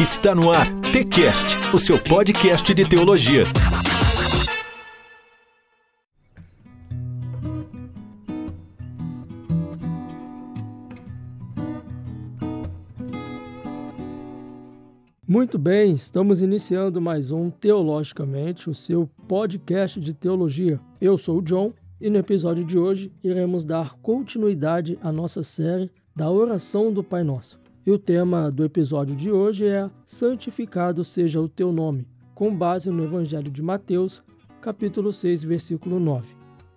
Está no ar TCast, o seu podcast de teologia. Muito bem, estamos iniciando mais um Teologicamente, o seu podcast de teologia. Eu sou o John e no episódio de hoje iremos dar continuidade à nossa série da oração do Pai Nosso. E o tema do episódio de hoje é Santificado seja o teu nome, com base no Evangelho de Mateus, capítulo 6, versículo 9.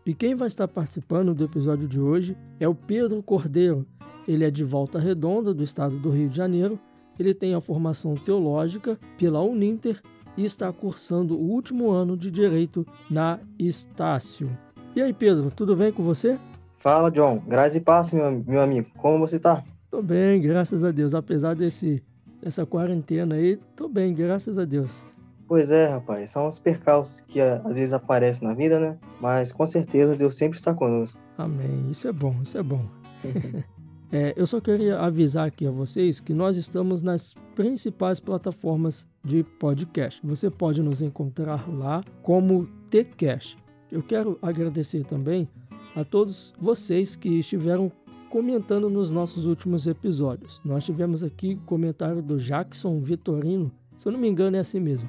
E quem vai estar participando do episódio de hoje é o Pedro Cordeiro. Ele é de Volta Redonda, do estado do Rio de Janeiro. Ele tem a formação teológica pela Uninter e está cursando o último ano de Direito na Estácio. E aí, Pedro, tudo bem com você? Fala, John. Graças e paz, meu, meu amigo. Como você tá? Tô bem, graças a Deus. Apesar desse, dessa quarentena aí, tô bem, graças a Deus. Pois é, rapaz. São os percalços que às vezes aparecem na vida, né? Mas com certeza Deus sempre está conosco. Amém. Isso é bom, isso é bom. é, eu só queria avisar aqui a vocês que nós estamos nas principais plataformas de podcast. Você pode nos encontrar lá como TCast. Eu quero agradecer também a todos vocês que estiveram comentando nos nossos últimos episódios. Nós tivemos aqui comentário do Jackson Vitorino, se eu não me engano é assim mesmo.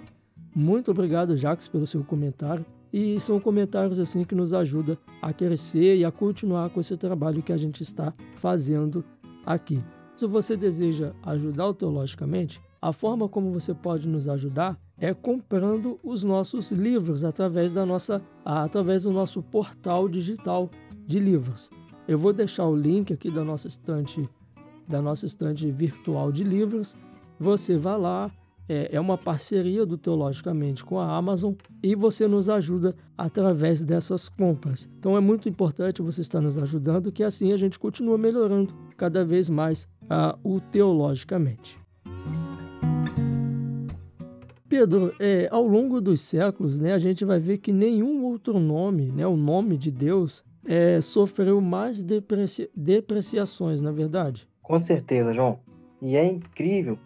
Muito obrigado, Jackson, pelo seu comentário. E são comentários assim que nos ajudam a crescer e a continuar com esse trabalho que a gente está fazendo aqui. Se você deseja ajudar o Teologicamente, a forma como você pode nos ajudar é comprando os nossos livros através da nossa através do nosso portal digital de livros. Eu vou deixar o link aqui da nossa estante da nossa estante virtual de livros. Você vai lá, é, é uma parceria do Teologicamente com a Amazon e você nos ajuda através dessas compras. Então é muito importante você estar nos ajudando, que assim a gente continua melhorando cada vez mais uh, o Teologicamente. Pedro, é, ao longo dos séculos, né, a gente vai ver que nenhum outro nome, né, o nome de Deus, é, sofreu mais depreci depreciações, na é verdade? Com certeza, João. E é incrível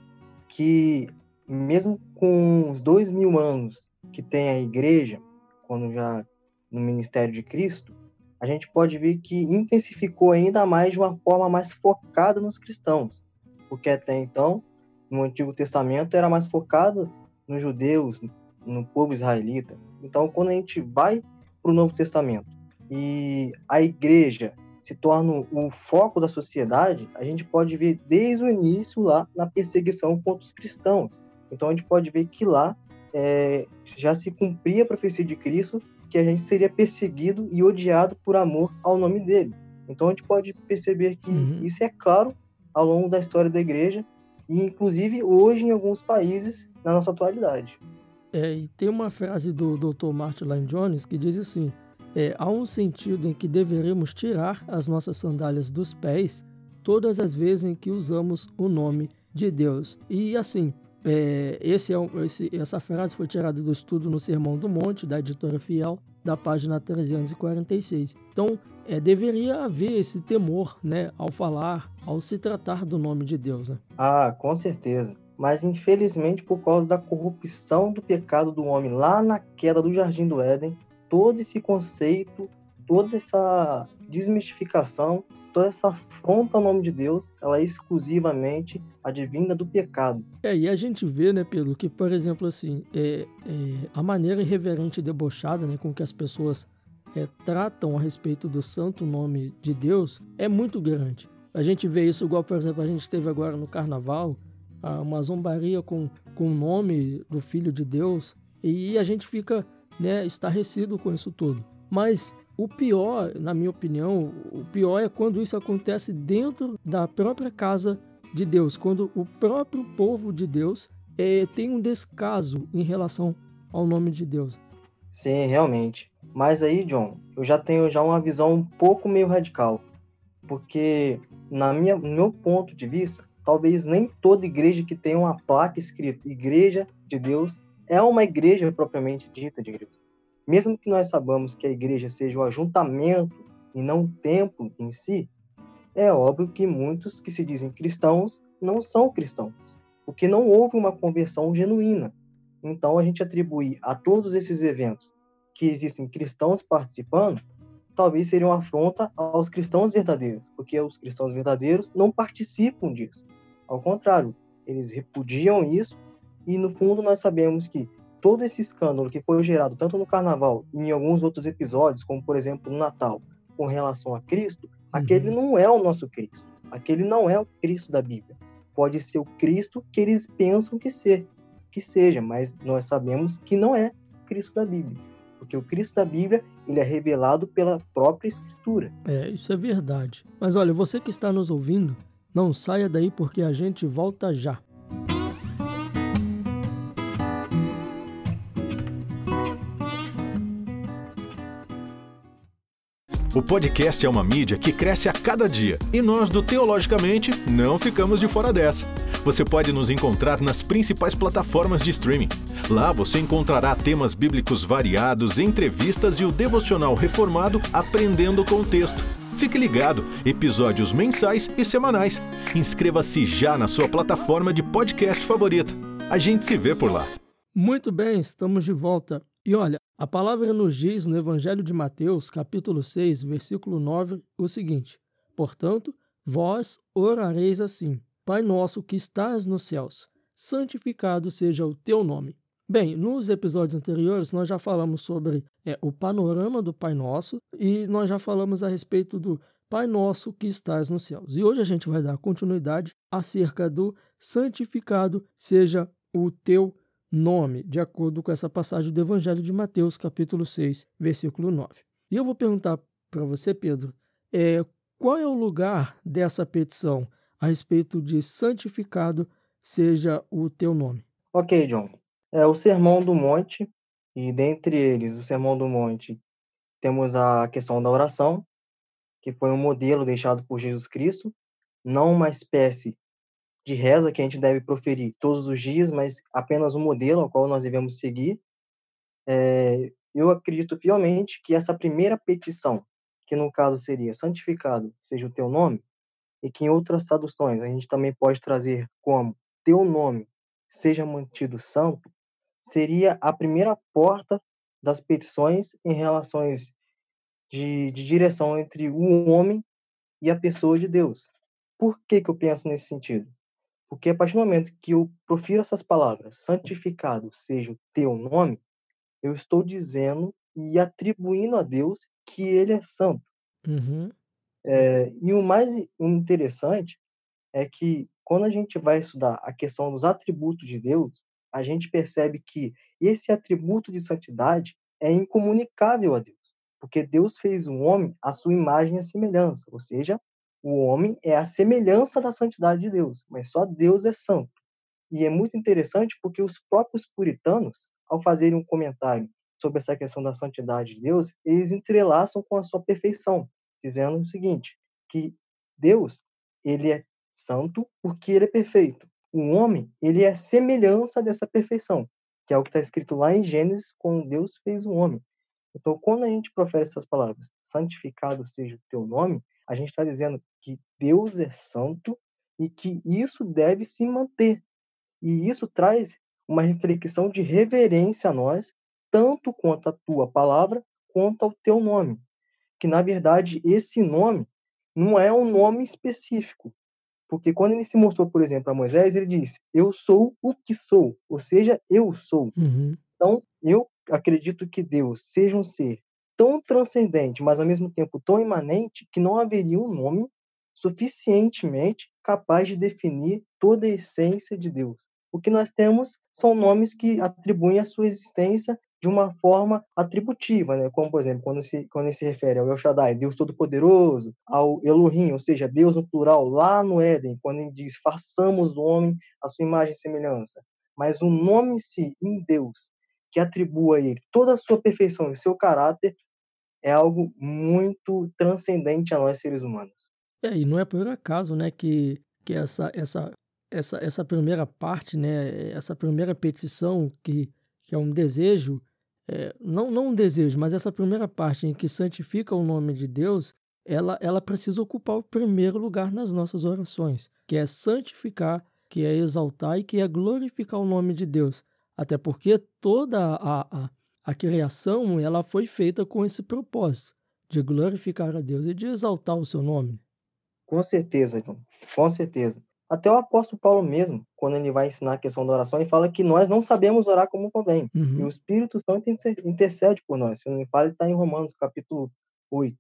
que, mesmo com os dois mil anos que tem a igreja, quando já no ministério de Cristo, a gente pode ver que intensificou ainda mais de uma forma mais focada nos cristãos, porque até então, no Antigo Testamento, era mais focado nos judeus, no povo israelita. Então, quando a gente vai para o Novo Testamento e a igreja se torna o foco da sociedade, a gente pode ver desde o início lá na perseguição contra os cristãos. Então, a gente pode ver que lá é, já se cumpria a profecia de Cristo que a gente seria perseguido e odiado por amor ao nome dele. Então, a gente pode perceber que uhum. isso é claro ao longo da história da igreja e inclusive hoje em alguns países na nossa atualidade. É, e tem uma frase do Dr. Martin Lloyd Jones que diz assim: é, há um sentido em que deveremos tirar as nossas sandálias dos pés todas as vezes em que usamos o nome de Deus. E assim, é, esse é, esse, essa frase foi tirada do estudo no Sermão do Monte, da editora Fiel, da página 346. Então, é, deveria haver esse temor, né, ao falar, ao se tratar do nome de Deus. Né? Ah, com certeza. Mas infelizmente, por causa da corrupção do pecado do homem lá na queda do Jardim do Éden, todo esse conceito, toda essa desmistificação, toda essa afronta ao nome de Deus, ela é exclusivamente advinda do pecado. É, e a gente vê, né, Pedro, que, por exemplo, assim, é, é a maneira irreverente e debochada né, com que as pessoas é, tratam a respeito do santo nome de Deus é muito grande. A gente vê isso igual, por exemplo, a gente teve agora no Carnaval, uma zombaria com, com o nome do Filho de Deus, e a gente fica né, estarrecido com isso tudo. Mas o pior, na minha opinião, o pior é quando isso acontece dentro da própria casa de Deus, quando o próprio povo de Deus é, tem um descaso em relação ao nome de Deus. Sim, realmente. Mas aí, John, eu já tenho já uma visão um pouco meio radical, porque na minha, no meu ponto de vista, talvez nem toda igreja que tem uma placa escrita Igreja de Deus é uma igreja propriamente dita de Deus. Mesmo que nós sabamos que a igreja seja o ajuntamento e não o templo em si, é óbvio que muitos que se dizem cristãos não são cristãos, porque não houve uma conversão genuína. Então, a gente atribuir a todos esses eventos que existem cristãos participando, talvez seria uma afronta aos cristãos verdadeiros, porque os cristãos verdadeiros não participam disso. Ao contrário, eles repudiam isso e, no fundo, nós sabemos que todo esse escândalo que foi gerado tanto no Carnaval e em alguns outros episódios, como, por exemplo, no Natal, com relação a Cristo, uhum. aquele não é o nosso Cristo. Aquele não é o Cristo da Bíblia. Pode ser o Cristo que eles pensam que ser, que seja, mas nós sabemos que não é o Cristo da Bíblia. Porque o Cristo da Bíblia, ele é revelado pela própria Escritura. É, isso é verdade. Mas olha, você que está nos ouvindo, não saia daí porque a gente volta já. O podcast é uma mídia que cresce a cada dia e nós do Teologicamente não ficamos de fora dessa. Você pode nos encontrar nas principais plataformas de streaming. Lá você encontrará temas bíblicos variados, entrevistas e o devocional reformado Aprendendo com o Texto. Fique ligado, episódios mensais e semanais. Inscreva-se já na sua plataforma de podcast favorita. A gente se vê por lá. Muito bem, estamos de volta. E olha, a palavra nos diz no Evangelho de Mateus, capítulo 6, versículo 9, o seguinte: Portanto, vós orareis assim: Pai nosso que estás nos céus, santificado seja o teu nome. Bem, nos episódios anteriores nós já falamos sobre é, o panorama do Pai Nosso e nós já falamos a respeito do Pai Nosso que estás nos céus. E hoje a gente vai dar continuidade acerca do santificado seja o teu nome, de acordo com essa passagem do Evangelho de Mateus, capítulo 6, versículo 9. E eu vou perguntar para você, Pedro, é, qual é o lugar dessa petição a respeito de santificado seja o teu nome? Ok, John. É o Sermão do Monte, e dentre eles, o Sermão do Monte, temos a questão da oração, que foi um modelo deixado por Jesus Cristo, não uma espécie de reza que a gente deve proferir todos os dias, mas apenas um modelo ao qual nós devemos seguir. É, eu acredito fielmente que essa primeira petição, que no caso seria santificado seja o teu nome, e que em outras traduções a gente também pode trazer como teu nome seja mantido santo, seria a primeira porta das petições em relações de, de direção entre o homem e a pessoa de Deus. Por que, que eu penso nesse sentido? Porque a partir do momento que eu profiro essas palavras, santificado seja o teu nome, eu estou dizendo e atribuindo a Deus que ele é santo. Uhum. É, e o mais interessante é que quando a gente vai estudar a questão dos atributos de Deus, a gente percebe que esse atributo de santidade é incomunicável a Deus, porque Deus fez o homem à sua imagem e semelhança, ou seja, o homem é a semelhança da santidade de Deus, mas só Deus é santo. E é muito interessante porque os próprios puritanos, ao fazerem um comentário sobre essa questão da santidade de Deus, eles entrelaçam com a sua perfeição, dizendo o seguinte, que Deus, ele é santo porque ele é perfeito. O homem, ele é a semelhança dessa perfeição, que é o que está escrito lá em Gênesis, quando Deus fez o homem. Então, quando a gente profere essas palavras, santificado seja o teu nome, a gente está dizendo que Deus é santo e que isso deve se manter. E isso traz uma reflexão de reverência a nós, tanto quanto a tua palavra, quanto ao teu nome. Que, na verdade, esse nome não é um nome específico. Porque quando ele se mostrou, por exemplo, a Moisés, ele disse: Eu sou o que sou, ou seja, eu sou. Uhum. Então, eu acredito que Deus seja um ser tão transcendente, mas ao mesmo tempo tão imanente, que não haveria um nome suficientemente capaz de definir toda a essência de Deus. O que nós temos são nomes que atribuem a sua existência de uma forma atributiva, né? como, por exemplo, quando se, quando se refere ao El Shaddai, Deus Todo-Poderoso, ao Elohim, ou seja, Deus no plural, lá no Éden, quando ele diz, façamos o homem a sua imagem e semelhança. Mas o nome em si, em Deus, que atribua a ele toda a sua perfeição e seu caráter, é algo muito transcendente a nós seres humanos. É, e não é por acaso, né, que, que essa, essa, essa, essa primeira parte, né, essa primeira petição que, que é um desejo, é, não, não um desejo, mas essa primeira parte em que santifica o nome de Deus, ela, ela precisa ocupar o primeiro lugar nas nossas orações, que é santificar que é exaltar e que é glorificar o nome de Deus. Até porque toda a, a, a criação ela foi feita com esse propósito de glorificar a Deus e de exaltar o seu nome. Com certeza, João. Com certeza. Até o apóstolo Paulo mesmo, quando ele vai ensinar a questão da oração, ele fala que nós não sabemos orar como convém. Uhum. E o Espírito Santo intercede por nós. Se não me fala, ele está em Romanos, capítulo 8.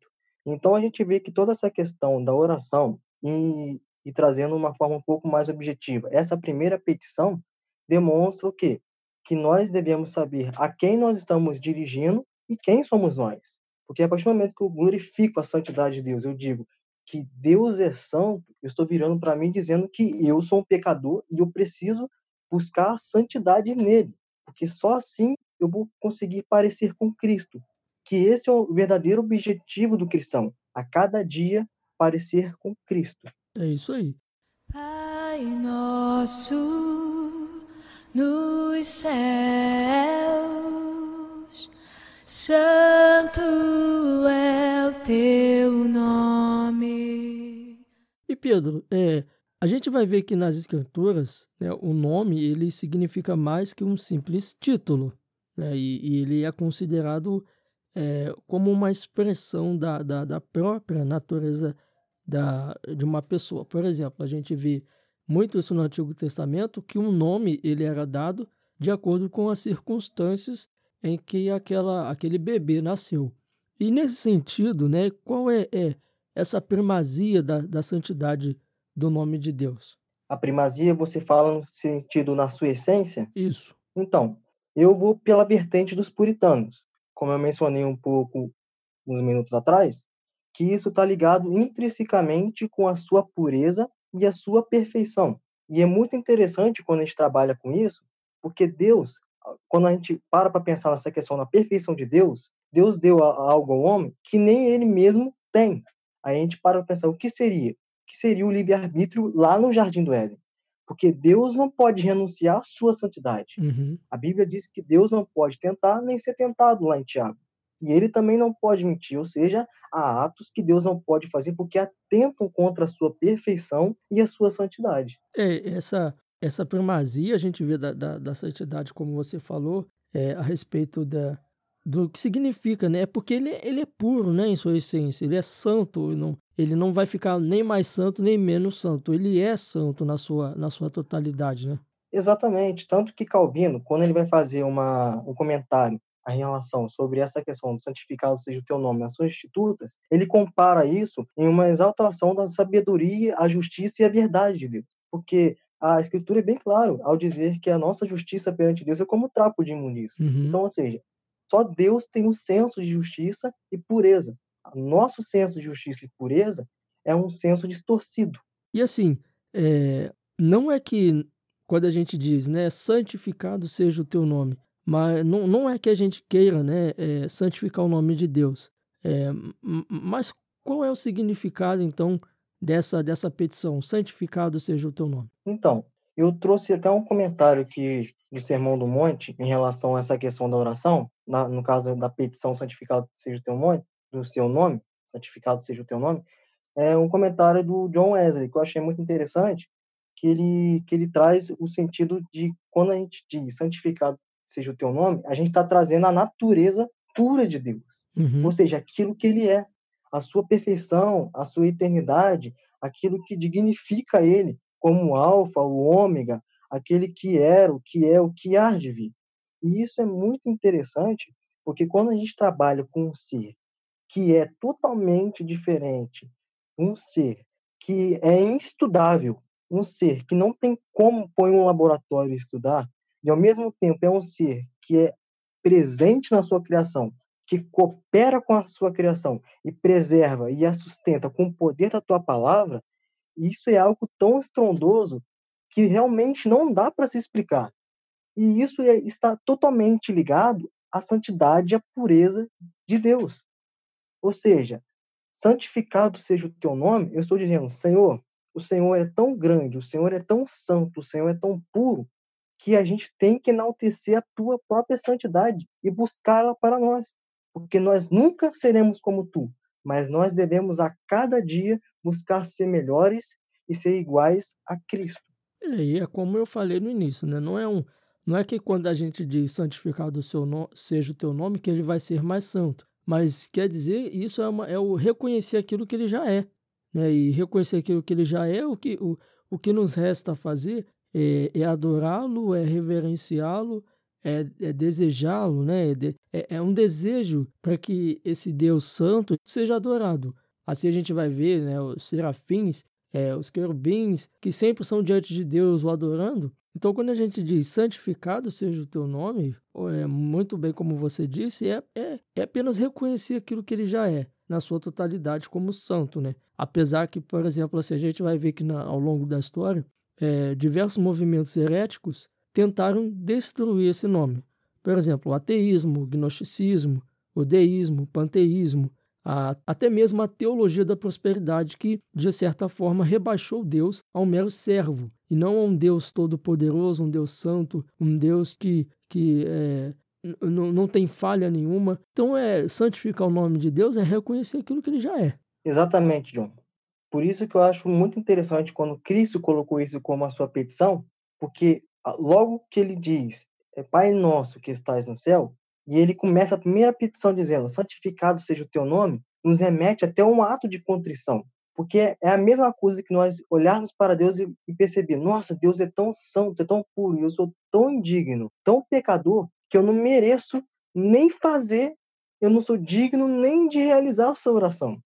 Então a gente vê que toda essa questão da oração e, e trazendo uma forma um pouco mais objetiva, essa primeira petição demonstra o quê? Que nós devemos saber a quem nós estamos dirigindo e quem somos nós. Porque a partir do momento que eu glorifico a santidade de Deus, eu digo que Deus é santo, eu estou virando para mim dizendo que eu sou um pecador e eu preciso buscar a santidade nele. Porque só assim eu vou conseguir parecer com Cristo que esse é o verdadeiro objetivo do cristão, a cada dia parecer com Cristo. É isso aí. Pai nosso nos céus, santo é o teu nome. E Pedro, é, a gente vai ver que nas escrituras, né, o nome ele significa mais que um simples título, né, e, e ele é considerado é, como uma expressão da, da, da própria natureza da, de uma pessoa. Por exemplo, a gente vê muito isso no Antigo Testamento, que um nome ele era dado de acordo com as circunstâncias em que aquela, aquele bebê nasceu. E nesse sentido, né, qual é, é essa primazia da, da santidade do nome de Deus? A primazia você fala no sentido na sua essência? Isso. Então, eu vou pela vertente dos puritanos como eu mencionei um pouco uns minutos atrás, que isso está ligado intrinsecamente com a sua pureza e a sua perfeição. E é muito interessante quando a gente trabalha com isso, porque Deus, quando a gente para para pensar nessa questão da perfeição de Deus, Deus deu algo ao homem que nem ele mesmo tem. Aí a gente para para pensar o que seria? O que seria o livre-arbítrio lá no Jardim do Éden? Porque Deus não pode renunciar à sua santidade. Uhum. A Bíblia diz que Deus não pode tentar nem ser tentado lá em Tiago. E ele também não pode mentir, ou seja, há atos que Deus não pode fazer porque atentam contra a sua perfeição e a sua santidade. É, essa, essa primazia a gente vê da, da, da santidade, como você falou, é, a respeito da, do que significa, né? É porque ele, ele é puro, né, em sua essência, ele é santo, não, ele não vai ficar nem mais santo nem menos santo, ele é santo na sua, na sua totalidade, né? Exatamente, tanto que Calvino, quando ele vai fazer uma, um comentário em relação sobre essa questão do santificado seja o teu nome nas suas institutas, ele compara isso em uma exaltação da sabedoria, a justiça e a verdade de Deus. Porque a escritura é bem claro ao dizer que a nossa justiça perante Deus é como trapo de imundícia. Uhum. Então, ou seja, só Deus tem um senso de justiça e pureza. Nosso senso de justiça e pureza é um senso distorcido. E assim, é, não é que quando a gente diz, né, santificado seja o teu nome, mas não, não é que a gente queira, né, é, santificar o nome de Deus. É, mas qual é o significado então dessa dessa petição? Santificado seja o teu nome. Então, eu trouxe até um comentário aqui do Sermão do Monte em relação a essa questão da oração, na, no caso da petição santificado seja o teu nome, do seu nome, santificado seja o teu nome, é um comentário do John Wesley que eu achei muito interessante, que ele que ele traz o sentido de quando a gente diz santificado seja o teu nome, a gente está trazendo a natureza pura de Deus, uhum. ou seja, aquilo que ele é, a sua perfeição, a sua eternidade, aquilo que dignifica ele como alfa, o ômega, aquele que era, o que é, o que há de vir. E isso é muito interessante, porque quando a gente trabalha com um ser que é totalmente diferente, um ser que é instudável, um ser que não tem como pôr em um laboratório e estudar, e ao mesmo tempo é um ser que é presente na sua criação, que coopera com a sua criação e preserva e a sustenta com o poder da tua palavra, isso é algo tão estrondoso que realmente não dá para se explicar. E isso é, está totalmente ligado à santidade e à pureza de Deus. Ou seja, santificado seja o teu nome, eu estou dizendo, Senhor, o Senhor é tão grande, o Senhor é tão santo, o Senhor é tão puro, que a gente tem que enaltecer a tua própria santidade e buscá-la para nós. Porque nós nunca seremos como tu, mas nós devemos a cada dia buscar ser melhores e ser iguais a Cristo. E é como eu falei no início, né? Não é um, não é que quando a gente diz santificado seu no, seja o teu nome que ele vai ser mais santo, mas quer dizer isso é, uma, é o reconhecer aquilo que ele já é, né? E reconhecer aquilo que ele já é, o que o, o que nos resta fazer é, é adorá-lo, é reverenciá-lo, é, é desejá-lo, né? É, é um desejo para que esse Deus Santo seja adorado. Assim a gente vai ver, né? Os serafins, é, os querubins, que sempre são diante de Deus o adorando. Então, quando a gente diz santificado seja o teu nome, é muito bem como você disse, é, é, é apenas reconhecer aquilo que ele já é, na sua totalidade como santo, né? Apesar que, por exemplo, assim, a gente vai ver que na, ao longo da história, é, diversos movimentos heréticos tentaram destruir esse nome. Por exemplo, o ateísmo, o gnosticismo, o deísmo, o panteísmo, a, até mesmo a teologia da prosperidade, que, de certa forma, rebaixou Deus a um mero servo, e não a um Deus todo-poderoso, um Deus santo, um Deus que, que é, não tem falha nenhuma. Então, é santificar o nome de Deus é reconhecer aquilo que ele já é. Exatamente, John. Por isso que eu acho muito interessante quando Cristo colocou isso como a sua petição, porque logo que ele diz, é Pai nosso que estás no céu, e ele começa a primeira petição dizendo, santificado seja o teu nome, nos remete até um ato de contrição, porque é a mesma coisa que nós olharmos para Deus e, perceber, nossa, Deus é tão santo, é tão puro, eu sou tão indigno, tão pecador, que eu não mereço nem fazer, eu não sou digno nem de realizar essa oração.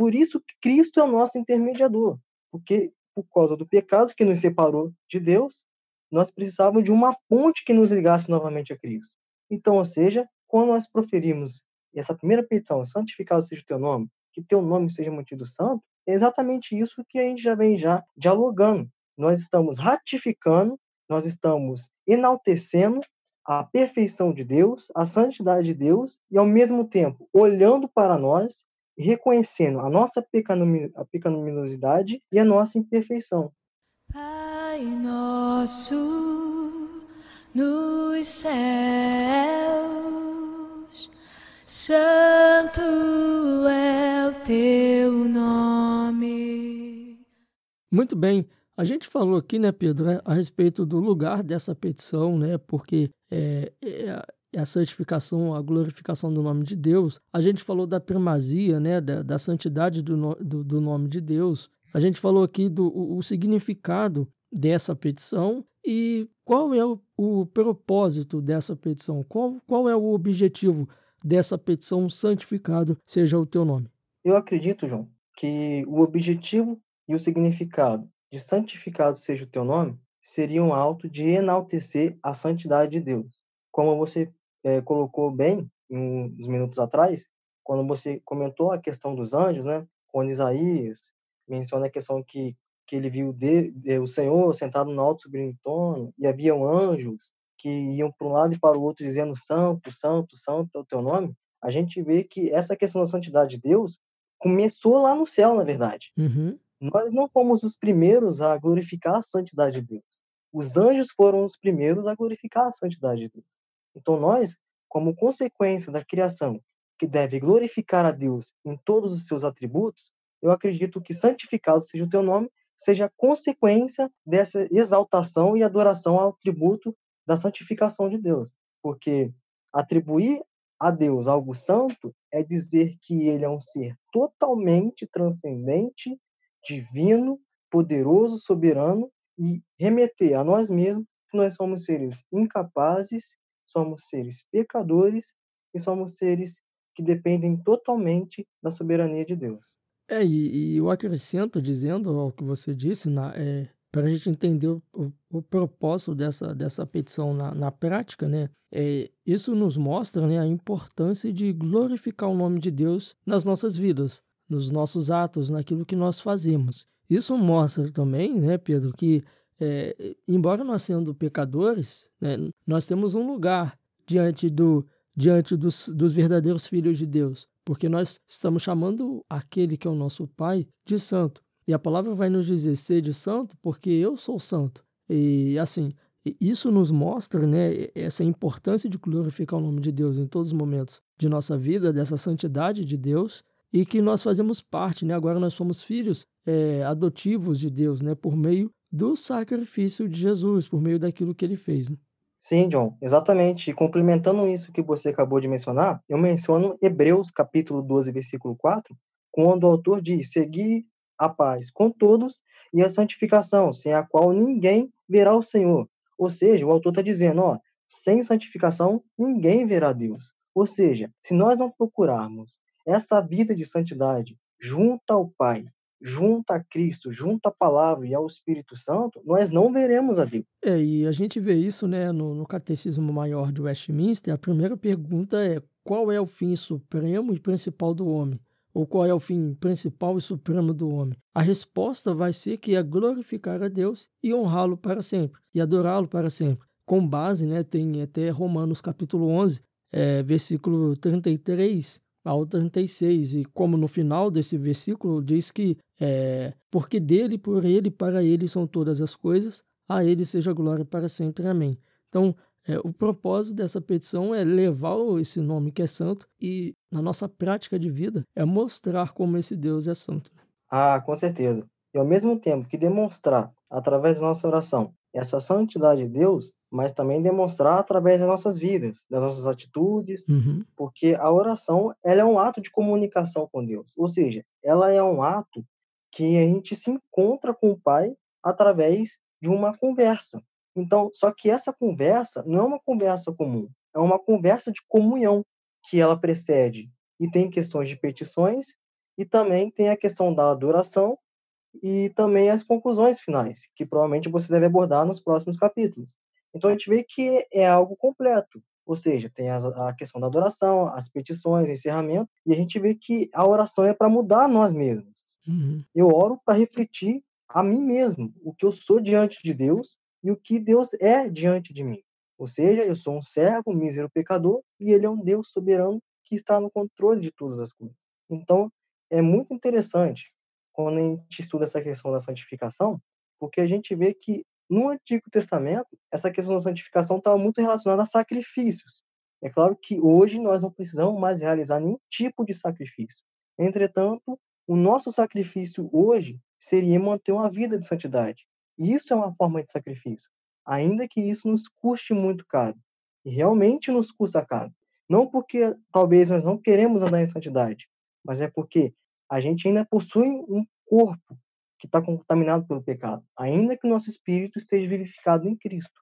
Por isso Cristo é o nosso intermediador, porque por causa do pecado que nos separou de Deus, nós precisávamos de uma ponte que nos ligasse novamente a Cristo. Então, ou seja, quando nós proferimos essa primeira petição, santificado seja o teu nome, que teu nome seja mantido santo, é exatamente isso que a gente já vem já dialogando. Nós estamos ratificando, nós estamos enaltecendo a perfeição de Deus, a santidade de Deus, e ao mesmo tempo olhando para nós reconhecendo a nossa pecaminosidade e a nossa imperfeição. Pai nosso nos céus, santo é o teu nome. Muito bem. A gente falou aqui, né, Pedro, a respeito do lugar dessa petição, né, porque é, é a santificação, a glorificação do nome de Deus. A gente falou da primazia, né, da, da santidade do, no, do, do, nome de Deus. A gente falou aqui do o, o significado dessa petição e qual é o, o, propósito dessa petição, qual, qual é o objetivo dessa petição santificado seja o teu nome. Eu acredito, João, que o objetivo e o significado de santificado seja o teu nome seria um alto de enaltecer a santidade de Deus. Como você é, colocou bem uns minutos atrás, quando você comentou a questão dos anjos, né? Quando Isaías menciona a questão que que ele viu de, de, o Senhor sentado no alto sublime trono e haviam anjos que iam para um lado e para o outro dizendo santo, santo, santo é o teu nome. A gente vê que essa questão da santidade de Deus começou lá no céu, na verdade. Uhum. Nós não fomos os primeiros a glorificar a santidade de Deus. Os anjos foram os primeiros a glorificar a santidade de Deus. Então nós como consequência da criação, que deve glorificar a Deus em todos os seus atributos, eu acredito que santificado seja o teu nome, seja consequência dessa exaltação e adoração ao tributo da santificação de Deus. Porque atribuir a Deus algo santo é dizer que ele é um ser totalmente transcendente, divino, poderoso, soberano e remeter a nós mesmos que nós somos seres incapazes somos seres pecadores e somos seres que dependem totalmente da soberania de Deus. É, e, e eu acrescento dizendo ao que você disse, é, para a gente entender o, o, o, propósito dessa, dessa petição na, na prática, né? É, isso nos mostra né, a importância de glorificar o nome de Deus nas nossas vidas, nos nossos atos, naquilo que nós fazemos. Isso mostra também, né, Pedro, que é, embora nós sendo pecadores, né, nós temos um lugar diante, do, diante dos, dos verdadeiros filhos de Deus, porque nós estamos chamando aquele que é o nosso Pai de santo. E a palavra vai nos dizer, sede santo, porque eu sou santo. E assim, isso nos mostra né, essa importância de glorificar o nome de Deus em todos os momentos de nossa vida, dessa santidade de Deus, e que nós fazemos parte, né? agora nós somos filhos é, adotivos de Deus, né? por meio do sacrifício de Jesus, por meio daquilo que ele fez. Né? Sim, John, exatamente. E complementando isso que você acabou de mencionar, eu menciono Hebreus capítulo 12, versículo 4, quando o autor diz: Segui a paz com todos e a santificação, sem a qual ninguém verá o Senhor. Ou seja, o autor está dizendo, ó, sem santificação ninguém verá Deus. Ou seja, se nós não procurarmos essa vida de santidade junto ao Pai, junto a Cristo, junto à palavra e ao Espírito Santo, nós não veremos a Deus. É, e a gente vê isso né, no, no Catecismo Maior de Westminster. A primeira pergunta é: qual é o fim supremo e principal do homem? Ou qual é o fim principal e supremo do homem? A resposta vai ser que é glorificar a Deus e honrá-lo para sempre, e adorá-lo para sempre. Com base, né, tem até Romanos capítulo 11, é, versículo 33 ao 36. E como no final desse versículo diz que é, porque dele, por ele, para ele são todas as coisas, a ele seja glória para sempre. Amém. Então, é, o propósito dessa petição é levar esse nome que é santo e, na nossa prática de vida, é mostrar como esse Deus é santo. Ah, com certeza. E ao mesmo tempo que demonstrar, através da nossa oração, essa santidade de Deus, mas também demonstrar através das nossas vidas, das nossas atitudes, uhum. porque a oração ela é um ato de comunicação com Deus, ou seja, ela é um ato que a gente se encontra com o Pai através de uma conversa. Então, só que essa conversa não é uma conversa comum, é uma conversa de comunhão que ela precede e tem questões de petições e também tem a questão da adoração e também as conclusões finais, que provavelmente você deve abordar nos próximos capítulos. Então a gente vê que é algo completo, ou seja, tem a questão da adoração, as petições, o encerramento, e a gente vê que a oração é para mudar nós mesmos. Uhum. Eu oro para refletir a mim mesmo, o que eu sou diante de Deus e o que Deus é diante de mim. Ou seja, eu sou um servo, um mísero pecador, e Ele é um Deus soberano que está no controle de todas as coisas. Então, é muito interessante quando a gente estuda essa questão da santificação, porque a gente vê que no Antigo Testamento, essa questão da santificação estava muito relacionada a sacrifícios. É claro que hoje nós não precisamos mais realizar nenhum tipo de sacrifício. Entretanto, o nosso sacrifício hoje seria manter uma vida de santidade. Isso é uma forma de sacrifício, ainda que isso nos custe muito caro. E realmente nos custa caro. Não porque talvez nós não queremos andar em santidade, mas é porque a gente ainda possui um corpo que está contaminado pelo pecado, ainda que o nosso espírito esteja vivificado em Cristo.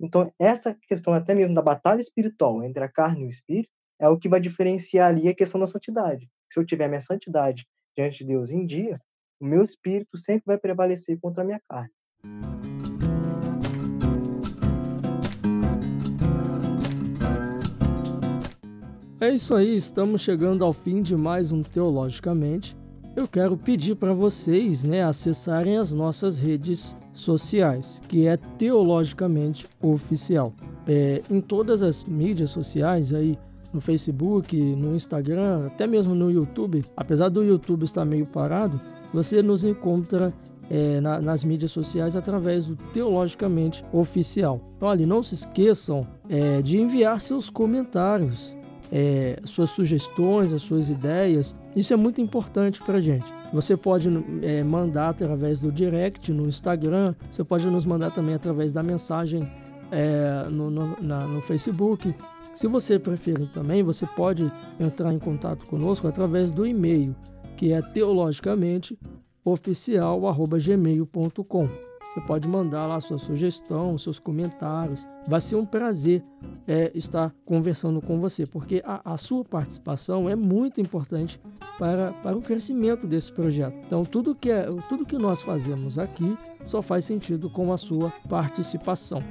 Então, essa questão até mesmo da batalha espiritual entre a carne e o espírito é o que vai diferenciar ali a questão da santidade. Se eu tiver minha santidade diante de Deus em dia, o meu espírito sempre vai prevalecer contra a minha carne. É isso aí, estamos chegando ao fim de mais um Teologicamente. Eu quero pedir para vocês né, acessarem as nossas redes sociais, que é Teologicamente Oficial. É, em todas as mídias sociais, aí no Facebook, no Instagram, até mesmo no YouTube, apesar do YouTube estar meio parado, você nos encontra é, na, nas mídias sociais através do Teologicamente Oficial. Então, ali, não se esqueçam é, de enviar seus comentários é, suas sugestões, as suas ideias. Isso é muito importante para a gente. Você pode é, mandar através do direct no Instagram, você pode nos mandar também através da mensagem é, no, no, na, no Facebook. Se você preferir também, você pode entrar em contato conosco através do e-mail, que é teologicamente oficial@gmail.com. Você pode mandar lá sua sugestão, seus comentários. Vai ser um prazer é, estar conversando com você, porque a, a, sua participação é muito importante para, para o crescimento desse projeto. Então, tudo que, é, tudo que nós fazemos aqui só faz sentido com a sua participação.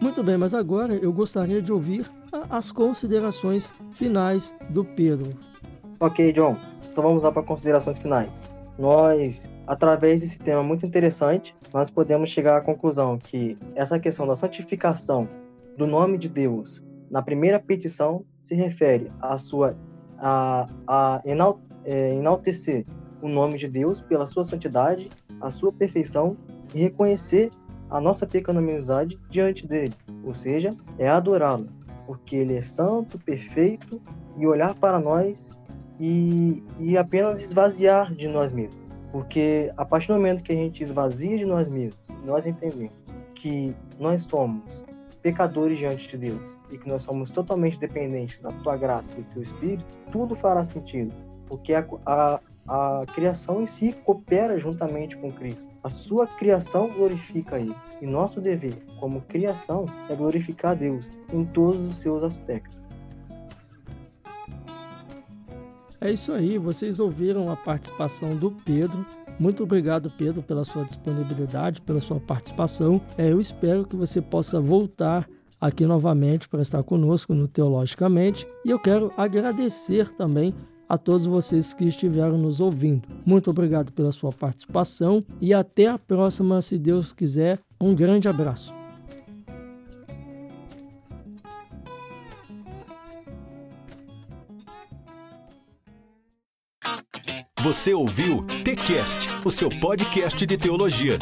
Muito bem, mas agora eu gostaria de ouvir as considerações finais do Pedro. Ok, John. Então vamos lá para considerações finais nós, através desse tema muito interessante, nós podemos chegar à conclusão que essa questão da santificação do nome de Deus na primeira petição se refere à sua a, a é, enaltecer o nome de Deus pela sua santidade, a sua perfeição e reconhecer a nossa pecaminosidade diante dele, ou seja, é adorá-lo, porque ele é santo, perfeito e olhar para nós e, e apenas esvaziar de nós mesmos. Porque a partir do momento que a gente esvazia de nós mesmos, nós entendemos que nós somos pecadores diante de Deus e que nós somos totalmente dependentes da tua graça e do teu espírito, tudo fará sentido. Porque a, a, a criação em si coopera juntamente com Cristo. A sua criação glorifica Ele. E nosso dever, como criação, é glorificar Deus em todos os seus aspectos. É isso aí, vocês ouviram a participação do Pedro. Muito obrigado, Pedro, pela sua disponibilidade, pela sua participação. É, eu espero que você possa voltar aqui novamente para estar conosco no Teologicamente. E eu quero agradecer também a todos vocês que estiveram nos ouvindo. Muito obrigado pela sua participação e até a próxima, se Deus quiser. Um grande abraço. Você ouviu TCast, o seu podcast de teologia.